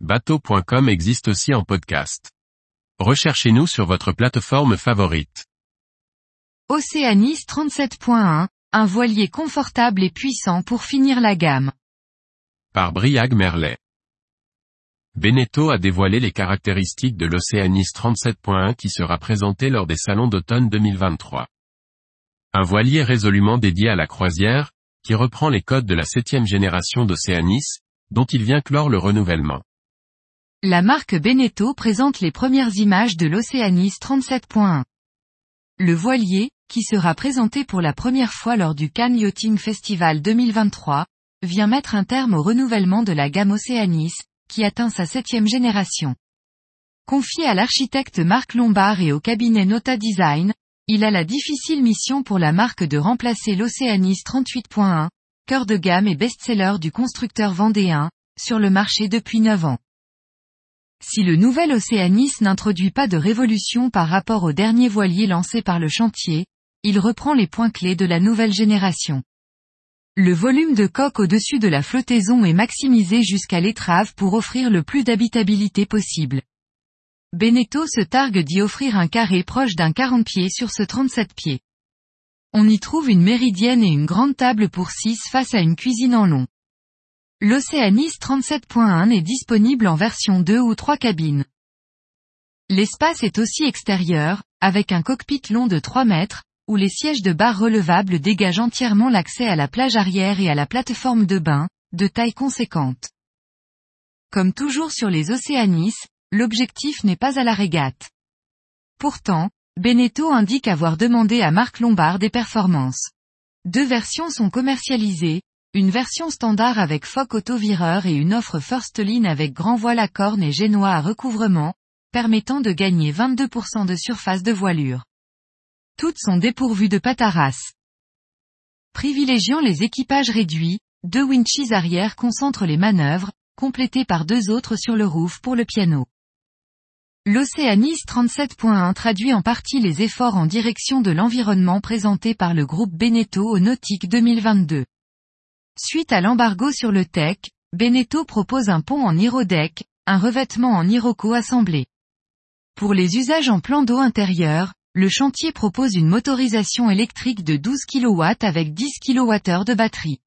bateau.com existe aussi en podcast. Recherchez-nous sur votre plateforme favorite. Océanis 37.1, un voilier confortable et puissant pour finir la gamme. Par Briag Merlet. Beneteau a dévoilé les caractéristiques de l'Océanis 37.1 qui sera présenté lors des salons d'automne 2023. Un voilier résolument dédié à la croisière, qui reprend les codes de la septième génération d'Océanis, dont il vient clore le renouvellement. La marque Beneteau présente les premières images de l'Océanis 37.1. Le voilier, qui sera présenté pour la première fois lors du Cannes Yachting Festival 2023, vient mettre un terme au renouvellement de la gamme Océanis, qui atteint sa septième génération. Confié à l'architecte Marc Lombard et au cabinet Nota Design, il a la difficile mission pour la marque de remplacer l'Océanis 38.1, cœur de gamme et best-seller du constructeur vendéen, sur le marché depuis 9 ans. Si le nouvel Océanis n'introduit pas de révolution par rapport au dernier voilier lancé par le chantier, il reprend les points clés de la nouvelle génération. Le volume de coque au-dessus de la flottaison est maximisé jusqu'à l'étrave pour offrir le plus d'habitabilité possible. Beneteau se targue d'y offrir un carré proche d'un 40 pieds sur ce 37 pieds. On y trouve une méridienne et une grande table pour 6 face à une cuisine en long. L'Océanis 37.1 est disponible en version 2 ou 3 cabines. L'espace est aussi extérieur, avec un cockpit long de 3 mètres, où les sièges de bar relevables dégagent entièrement l'accès à la plage arrière et à la plateforme de bain, de taille conséquente. Comme toujours sur les Océanis, l'objectif n'est pas à la régate. Pourtant, Beneteau indique avoir demandé à Marc Lombard des performances. Deux versions sont commercialisées, une version standard avec foc autovireur et une offre First Line avec grand voile à corne et génois à recouvrement, permettant de gagner 22% de surface de voilure. Toutes sont dépourvues de pataras. Privilégiant les équipages réduits, deux winches arrière concentrent les manœuvres, complétées par deux autres sur le roof pour le piano. L'Océanis 37.1 traduit en partie les efforts en direction de l'environnement présentés par le groupe Beneteau au Nautique 2022. Suite à l'embargo sur le tech, Beneteau propose un pont en Irodeck, un revêtement en Iroco assemblé. Pour les usages en plan d'eau intérieur, le chantier propose une motorisation électrique de 12 kW avec 10 kWh de batterie.